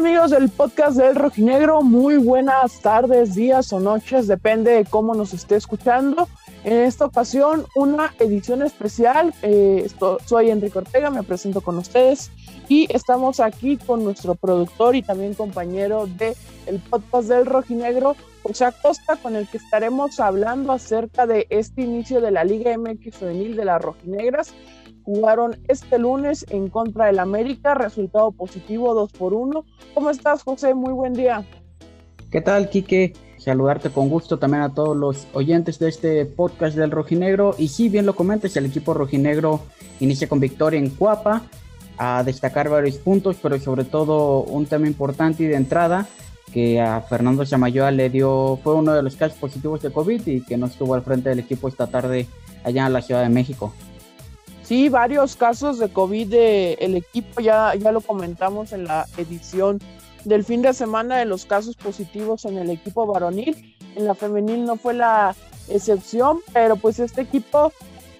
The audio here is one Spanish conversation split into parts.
amigos del podcast del Rojinegro? Muy buenas tardes, días o noches, depende de cómo nos esté escuchando. En esta ocasión, una edición especial. Eh, soy Enrique Ortega, me presento con ustedes y estamos aquí con nuestro productor y también compañero de el podcast del Rojinegro, José Acosta, con el que estaremos hablando acerca de este inicio de la Liga MX Femenil de las Rojinegras jugaron este lunes en contra del América, resultado positivo 2 por 1. ¿Cómo estás, José? Muy buen día. ¿Qué tal, Quique? Saludarte con gusto también a todos los oyentes de este podcast del Rojinegro. Y sí, bien lo comentas, el equipo rojinegro inicia con victoria en Cuapa, a destacar varios puntos, pero sobre todo un tema importante y de entrada que a Fernando Chamayoa le dio, fue uno de los casos positivos de COVID y que no estuvo al frente del equipo esta tarde allá en la Ciudad de México. Sí, varios casos de COVID del equipo, ya, ya lo comentamos en la edición del fin de semana de los casos positivos en el equipo varonil. En la femenil no fue la excepción, pero pues este equipo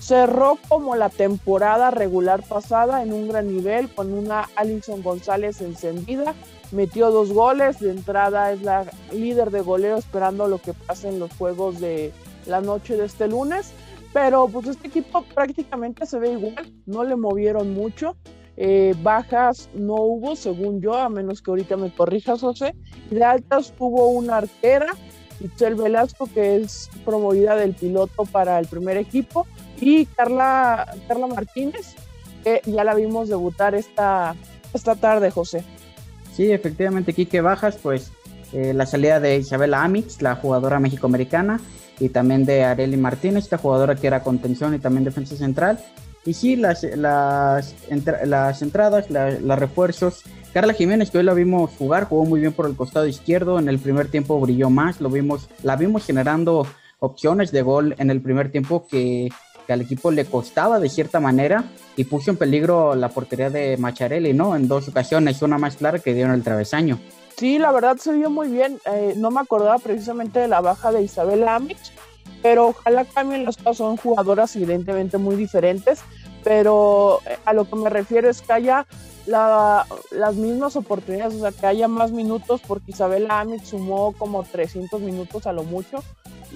cerró como la temporada regular pasada en un gran nivel con una Alison González encendida, metió dos goles, de entrada es la líder de goleo esperando lo que pase en los juegos de la noche de este lunes pero pues este equipo prácticamente se ve igual, no le movieron mucho. Eh, bajas no hubo, según yo, a menos que ahorita me corrijas, José. Y de altas tuvo una arquera, Itzel Velasco, que es promovida del piloto para el primer equipo, y Carla, Carla Martínez, que ya la vimos debutar esta, esta tarde, José. Sí, efectivamente, Quique Bajas, pues eh, la salida de Isabela Amix, la jugadora mexicoamericana, y también de Areli Martínez, esta jugadora que era contención y también defensa central. Y sí, las, las, las entradas, los refuerzos. Carla Jiménez, que hoy la vimos jugar, jugó muy bien por el costado izquierdo. En el primer tiempo brilló más, lo vimos, la vimos generando opciones de gol en el primer tiempo que, que al equipo le costaba de cierta manera y puso en peligro la portería de Macharelli, ¿no? En dos ocasiones, una más clara que dieron el travesaño. Sí, la verdad se vio muy bien. Eh, no me acordaba precisamente de la baja de Isabel Amich, pero ojalá cambien las cosas. Son jugadoras evidentemente muy diferentes, pero eh, a lo que me refiero es que haya las mismas oportunidades, o sea, que haya más minutos, porque Isabel Amich sumó como 300 minutos a lo mucho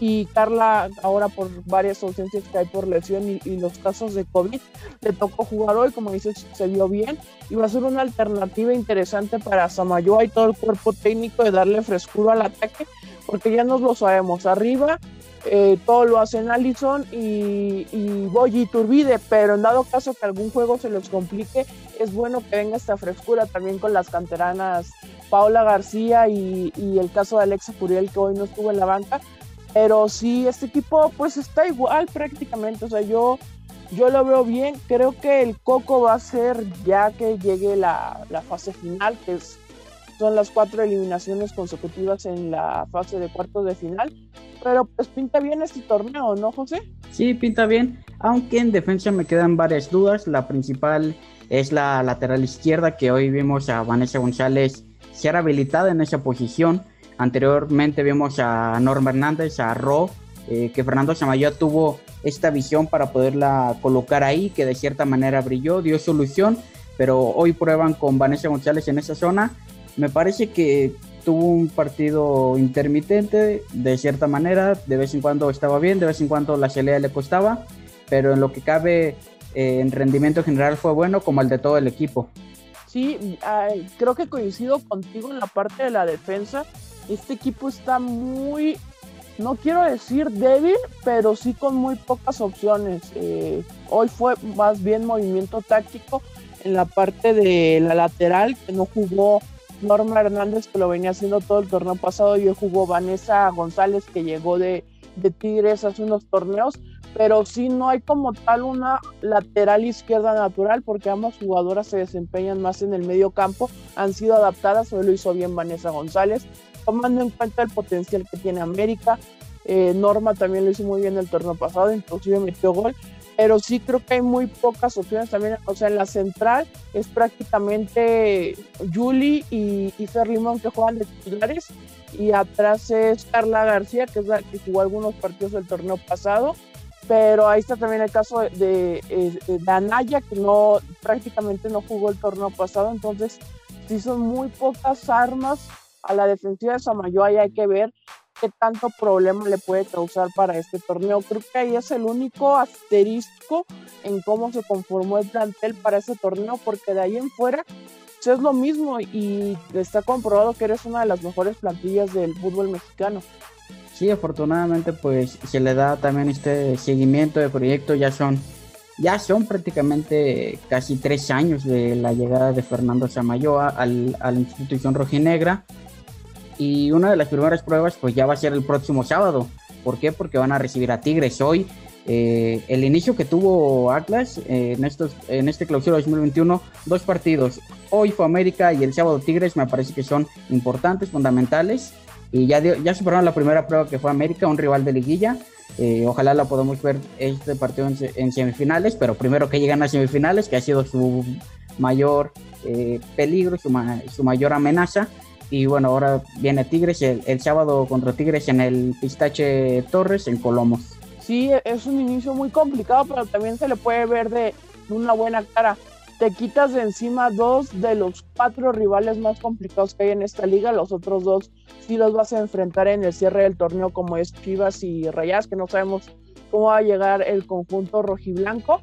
y Carla ahora por varias ausencias que hay por lesión y, los casos de COVID, le tocó jugar hoy, como dices, se vio bien y va a ser una alternativa interesante para Samayoa y todo el cuerpo técnico de darle frescura al ataque, porque ya nos lo sabemos, arriba eh, todo lo hacen Allison y, y Boyi Turbide, pero en dado caso que algún juego se les complique, es bueno que venga esta frescura también con las canteranas Paula García y, y el caso de Alexa Furiel que hoy no estuvo en la banca, pero sí, este equipo pues está igual prácticamente. O sea, yo, yo lo veo bien. Creo que el Coco va a ser ya que llegue la, fase final, que son las cuatro eliminaciones consecutivas en la fase de cuartos de final. Pero pues pinta bien este torneo, ¿no, José? Sí, pinta bien. Aunque en defensa me quedan varias dudas. La principal es la lateral izquierda, que hoy vimos a Vanessa González ser habilitada en esa posición Anteriormente vimos a Norma Hernández, a Ro, eh, que Fernando Samayoa tuvo esta visión para poderla colocar ahí, que de cierta manera brilló, dio solución, pero hoy prueban con Vanessa González en esa zona. Me parece que tuvo un partido intermitente, de cierta manera, de vez en cuando estaba bien, de vez en cuando la pelea le costaba, pero en lo que cabe eh, en rendimiento general fue bueno, como el de todo el equipo. Sí, creo que coincido contigo en la parte de la defensa este equipo está muy, no quiero decir débil, pero sí con muy pocas opciones. Eh, hoy fue más bien movimiento táctico en la parte de la lateral, que no jugó Norma Hernández, que lo venía haciendo todo el torneo pasado, y hoy jugó Vanessa González, que llegó de, de Tigres hace unos torneos, pero sí no hay como tal una lateral izquierda natural porque ambas jugadoras se desempeñan más en el medio campo, han sido adaptadas, hoy lo hizo bien Vanessa González, tomando en cuenta el potencial que tiene América. Eh, Norma también lo hizo muy bien el torneo pasado, inclusive metió gol, pero sí creo que hay muy pocas opciones también. O sea, en la central es prácticamente Julie y, y que juegan de titulares, y atrás es Carla García, que es la que jugó algunos partidos del torneo pasado. Pero ahí está también el caso de, de, de Anaya, que no prácticamente no jugó el torneo pasado, entonces sí son muy pocas armas a la defensiva de Samayoa y hay que ver qué tanto problema le puede causar para este torneo. Creo que ahí es el único asterisco en cómo se conformó el plantel para ese torneo, porque de ahí en fuera pues, es lo mismo y está comprobado que eres una de las mejores plantillas del fútbol mexicano. Sí, afortunadamente pues se le da también este seguimiento de proyecto, ya son ya son prácticamente casi tres años de la llegada de Fernando Samayoa al, a la institución rojinegra y una de las primeras pruebas pues ya va a ser el próximo sábado. ¿Por qué? Porque van a recibir a Tigres hoy. Eh, el inicio que tuvo Atlas eh, en, estos, en este clausura 2021, dos partidos. Hoy fue América y el sábado Tigres me parece que son importantes, fundamentales. Y ya, ya superaron la primera prueba que fue América, un rival de liguilla. Eh, ojalá la podamos ver este partido en, semifinales, pero primero que lleguen a semifinales, que ha sido su mayor peligro, su, su mayor amenaza. Y bueno, ahora viene Tigres el, sábado contra Tigres en el Pistache Torres en Colomos. Sí, es un inicio muy complicado, pero también se le puede ver de una buena cara. Te quitas de encima dos de los cuatro rivales más complicados que hay en esta liga. Los otros dos sí los vas a enfrentar en el cierre del torneo, como es Chivas y Rayas, que no sabemos cómo va a llegar el conjunto rojiblanco.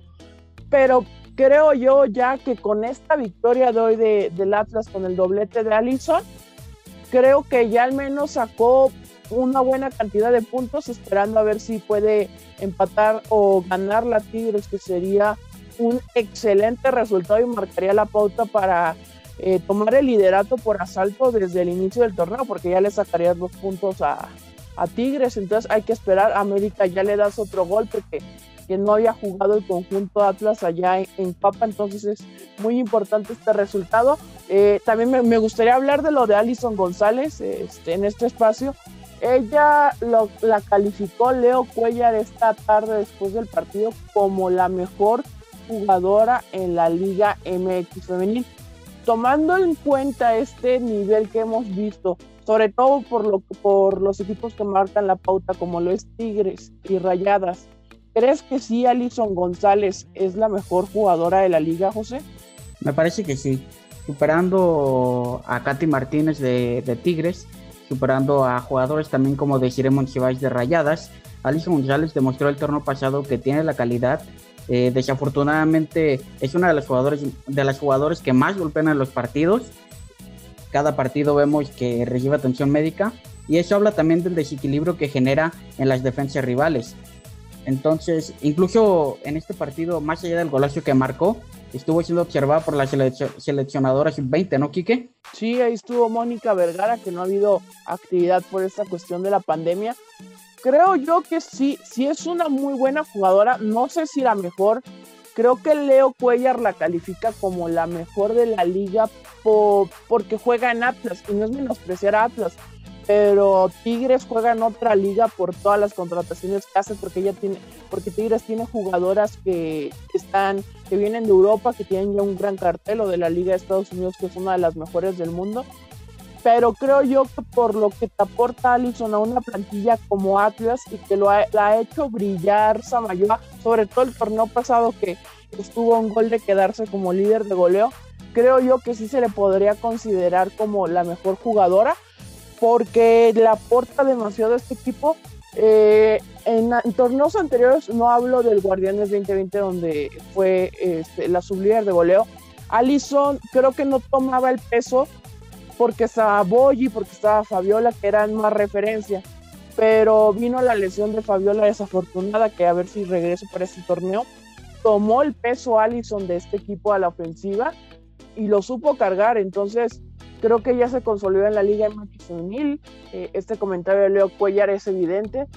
Pero creo yo ya que con esta victoria de hoy de, del Atlas con el doblete de Allison, creo que ya al menos sacó una buena cantidad de puntos, esperando a ver si puede empatar o ganar la Tigres, que sería un excelente resultado y marcaría la pauta para eh, tomar el liderato por asalto desde el inicio del torneo, porque ya le sacaría dos puntos a, a Tigres, entonces hay que esperar, América ya le das otro golpe que que no había jugado el conjunto Atlas allá en, Papa, entonces es muy importante este resultado. Eh, también me, gustaría hablar de lo de Alison González este, en este espacio. Ella la calificó Leo Cuellar esta tarde después del partido como la mejor jugadora en la Liga MX femenil. Tomando en cuenta este nivel que hemos visto, sobre todo por, por los equipos que marcan la pauta como lo es Tigres y Rayadas, ¿Crees que sí Alison González es la mejor jugadora de la liga, José? Me parece que sí. Superando a Katy Martínez de, Tigres, superando a jugadores también como Desiree Monsiváis de Rayadas, Alison González demostró el torneo pasado que tiene la calidad. Eh, desafortunadamente es una de las jugadores de las jugadores que más golpean en los partidos. Cada partido vemos que recibe atención médica y eso habla también del desequilibrio que genera en las defensas rivales. Entonces, incluso en este partido, más allá del golazo que marcó, estuvo siendo observada por la seleccionadora sub-20, ¿no, Quique? Sí, ahí estuvo Mónica Vergara, que no ha habido actividad por esta cuestión de la pandemia. Creo yo que sí, sí es una muy buena jugadora, no sé si la mejor. Creo que Leo Cuellar la califica como la mejor de la liga porque juega en Atlas y no es menospreciar a Atlas, pero Tigres juega en otra liga por todas las contrataciones que hace porque ella tiene porque Tigres tiene jugadoras que están que vienen de Europa que tienen ya un gran cartel o de la liga de Estados Unidos que es una de las mejores del mundo. Pero creo yo que por lo que te aporta Allison a una plantilla como Atlas y que lo ha, la ha hecho brillar Samayoa, sobre todo el torneo pasado que estuvo un gol de quedarse como líder de goleo, creo yo que sí se le podría considerar como la mejor jugadora porque le aporta demasiado a este equipo. Eh, en, torneos anteriores, no hablo del Guardianes 2020, donde fue este, la sublíder de goleo. Allison creo que no tomaba el peso porque estaba Boyi, porque estaba Fabiola, que eran más referencia. Pero vino la lesión de Fabiola desafortunada, que a ver si regreso para este torneo. Tomó el peso Allison de este equipo a la ofensiva y lo supo cargar. Entonces, Creo que ya se consolidó en la Liga MX Femenil. Eh, este comentario de Leo Cuellar es evidente.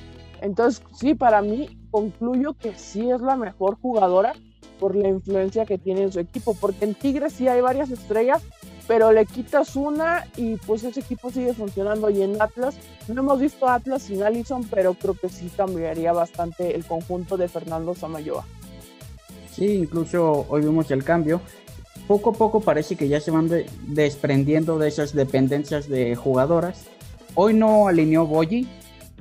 Entonces, sí, para mí concluyo que sí es la mejor jugadora por la influencia que tiene en su equipo. Porque en Tigres sí hay varias estrellas, pero le quitas una y pues ese equipo sigue funcionando. Y en Atlas, no hemos visto Atlas sin Allison, pero creo que sí cambiaría bastante el conjunto de Fernando Samayoa. Sí, incluso hoy vimos el cambio poco a poco parece que ya se van desprendiendo de esas dependencias de jugadoras. Hoy no alineó Boyi,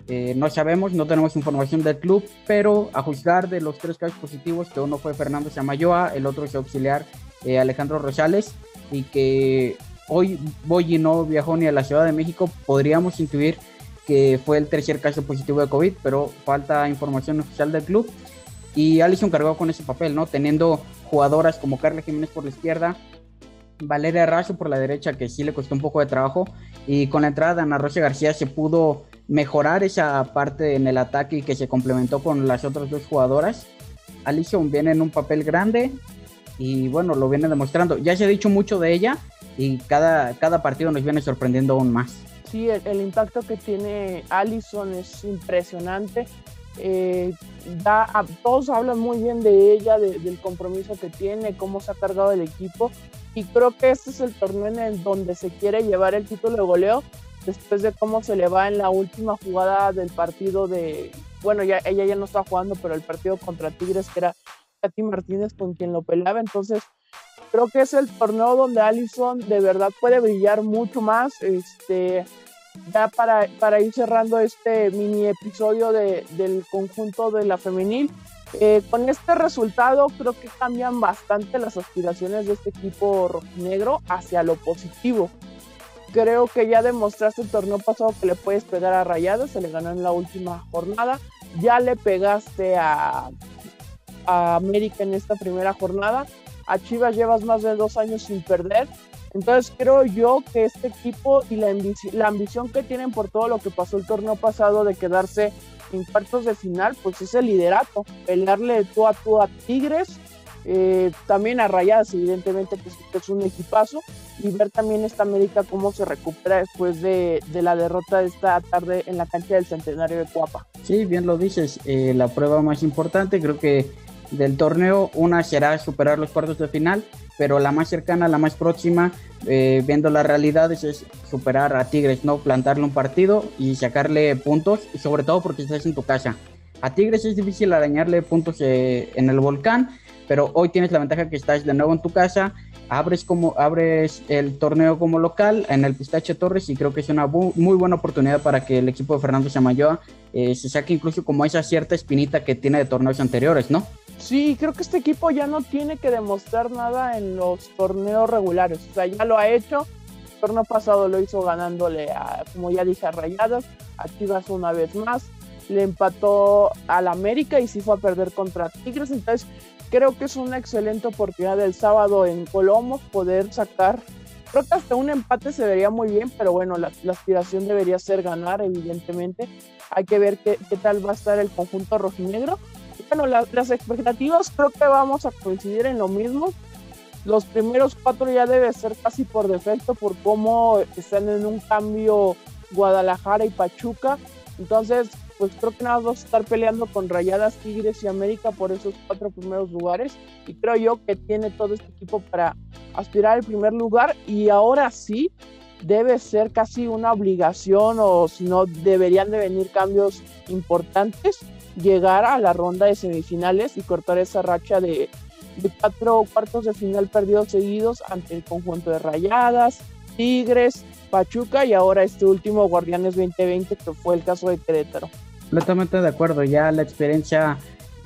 eh, no sabemos, no tenemos información del club, pero a juzgar de los tres casos positivos, que uno fue Fernando Samayoa, el otro es auxiliar eh, Alejandro Rosales, y que hoy Boyi no viajó ni a la Ciudad de México, podríamos intuir que fue el tercer caso positivo de COVID, pero falta información oficial del club. Y Alison cargó con ese papel, ¿no? Teniendo jugadoras como Carla Jiménez por la izquierda, Valeria Razo por la derecha, que sí le costó un poco de trabajo, y con la entrada de Ana Rosa García se pudo mejorar esa parte en el ataque y que se complementó con las otras dos jugadoras. Alison viene en un papel grande y bueno, lo viene demostrando. Ya se ha dicho mucho de ella y cada, cada partido nos viene sorprendiendo aún más. Sí, el, impacto que tiene Alison es impresionante. Eh, da, todos hablan muy bien de ella, del compromiso que tiene, cómo se ha cargado el equipo. Y creo que este es el torneo en el donde se quiere llevar el título de goleo después de cómo se le va en la última jugada del partido de, bueno, ya ella ya no está jugando, pero el partido contra Tigres, que era Katy Martínez con quien lo pelaba, entonces creo que es el torneo donde Allison de verdad puede brillar mucho más, este, ya para, para ir cerrando este mini episodio de, del conjunto de la femenil, eh, con este resultado creo que cambian bastante las aspiraciones de este equipo rojinegro hacia lo positivo creo que ya demostraste el torneo pasado que le puedes pegar a Rayadas, se le ganó en la última jornada. Ya le pegaste a, a América en esta primera jornada. A Chivas llevas más de dos años sin perder. Entonces creo yo que este equipo y la, ambición que tienen por todo lo que pasó el torneo pasado de quedarse en cuartos de final, pues es el liderato, pelearle tú a tú a Tigres eh, también a Rayadas, evidentemente, que es un equipazo, y ver también esta América cómo se recupera después de, la derrota de esta tarde en la cancha del Centenario de Cuapa. Sí, bien lo dices, eh, la prueba más importante creo que del torneo, una será superar los cuartos de final, pero la más cercana, la más próxima, eh, viendo las realidades, es superar a Tigres, no plantarle un partido y sacarle puntos, y sobre todo porque estás en tu casa. A Tigres es difícil arañarle puntos en el volcán, pero hoy tienes la ventaja que estás de nuevo en tu casa, abres como abres el torneo como local en el Pistache Torres y creo que es una muy buena oportunidad para que el equipo de Fernando Samayoa eh, se saque incluso como esa cierta espinita que tiene de torneos anteriores, ¿no? Sí, creo que este equipo ya no tiene que demostrar nada en los torneos regulares, o sea, ya lo ha hecho. El torneo pasado lo hizo ganándole a, como ya dije, a Rayadas, a Chivas una vez más, le empató al América y sí fue a perder contra Tigres, entonces creo que es una excelente oportunidad del sábado en Colombo poder sacar. Creo que hasta un empate se vería muy bien, pero bueno, la, aspiración debería ser ganar, evidentemente. Hay que ver qué, tal va a estar el conjunto rojinegro. Bueno, las expectativas creo que vamos a coincidir en lo mismo. Los primeros cuatro ya debe ser casi por defecto por cómo están en un cambio Guadalajara y Pachuca. Entonces, pues creo que nada más vamos a estar peleando con Rayadas, Tigres y América por esos cuatro primeros lugares. Y creo yo que tiene todo este equipo para aspirar al primer lugar. Y ahora sí, debe ser casi una obligación o si no, deberían de venir cambios importantes, llegar a la ronda de semifinales y cortar esa racha de, cuatro cuartos de final perdidos seguidos ante el conjunto de Rayadas, Tigres, Pachuca y ahora este último Guardianes 2020 que fue el caso de Querétaro completamente de acuerdo. Ya la experiencia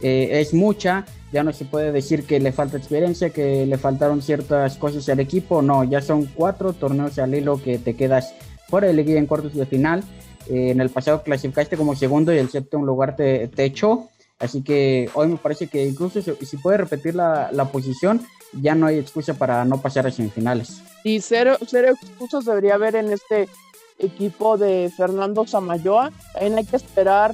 eh, es mucha. Ya no se puede decir que le falta experiencia, que le faltaron ciertas cosas al equipo. No, ya son cuatro torneos al hilo que te quedas fuera de liguilla en cuartos de final. Eh, en el pasado clasificaste como segundo y el séptimo lugar te, te echó. Así que hoy me parece que incluso si, si puede repetir la, la, posición, ya no hay excusa para no pasar a semifinales. Y cero, cero excusas debería haber en este equipo de Fernando Samayoa. También hay que esperar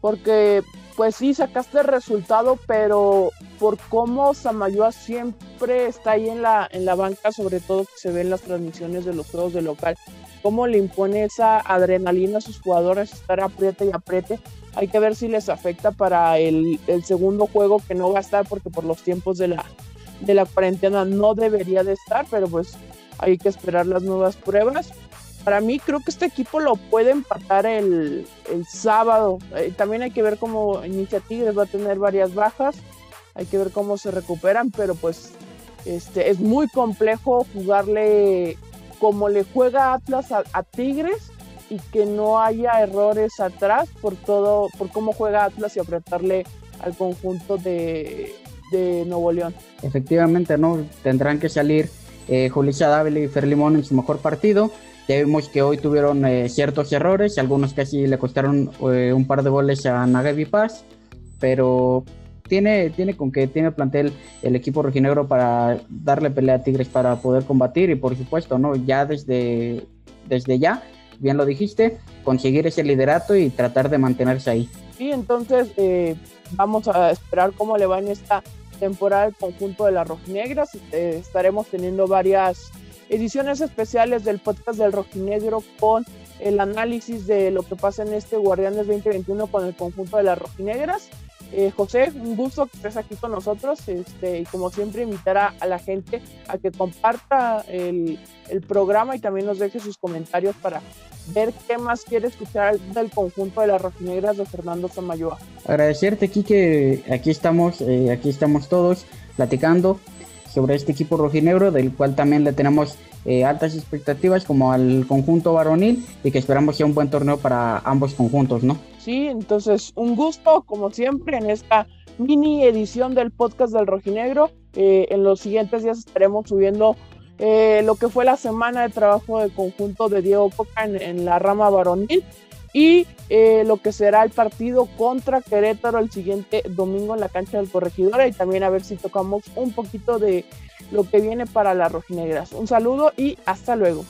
porque pues sí sacaste el resultado, pero por cómo Samayoa siempre está ahí en la, en la banca, sobre todo que se ven las transmisiones de los juegos de local, cómo le impone esa adrenalina a sus jugadores, estar apriete y apriete. Hay que ver si les afecta para el, el segundo juego que no va a estar porque por los tiempos de la, de la cuarentena no debería de estar, pero pues hay que esperar las nuevas pruebas para mí creo que este equipo lo puede empatar el, sábado. Eh, también hay que ver cómo Iniciativas va a tener varias bajas. Hay que ver cómo se recuperan, pero pues este, es muy complejo jugarle como le juega Atlas a, Tigres y que no haya errores atrás por todo, por cómo juega Atlas y apretarle al conjunto de, de Nuevo León. Efectivamente, ¿no? Tendrán que salir eh, Julissa Dávila y Fer Limón en su mejor partido. Ya vimos que hoy tuvieron eh, ciertos errores, algunos casi le costaron eh, un par de goles a Nagavi Paz, pero tiene, tiene con que tiene plantel el equipo rojinegro para darle pelea a Tigres para poder combatir y por supuesto, ¿no? Ya desde, desde ya, bien lo dijiste, conseguir ese liderato y tratar de mantenerse ahí. Sí, entonces eh, vamos a esperar cómo le va en esta temporada el conjunto de las rojinegras. Eh, estaremos teniendo varias ediciones especiales del podcast del rojinegro con el análisis de lo que pasa en este Guardianes 2021 con el conjunto de las rojinegras. Eh, José, un gusto que estés aquí con nosotros este, y como siempre invitar a, la gente a que comparta el, programa y también nos deje sus comentarios para ver qué más quiere escuchar del conjunto de las rojinegras de Fernando Samayoa. Agradecerte que aquí estamos, eh, aquí estamos todos platicando sobre este equipo rojinegro del cual también le tenemos eh, altas expectativas como al conjunto varonil y que esperamos sea un buen torneo para ambos conjuntos, ¿no? Sí, entonces un gusto como siempre en esta mini edición del podcast del rojinegro. Eh, en los siguientes días estaremos subiendo eh, lo que fue la semana de trabajo del conjunto de Diego Coca en, la rama varonil y lo que será el partido contra Querétaro el siguiente domingo en la cancha del Corregidora y también a ver si tocamos un poquito de lo que viene para las rojinegras. Un saludo y hasta luego.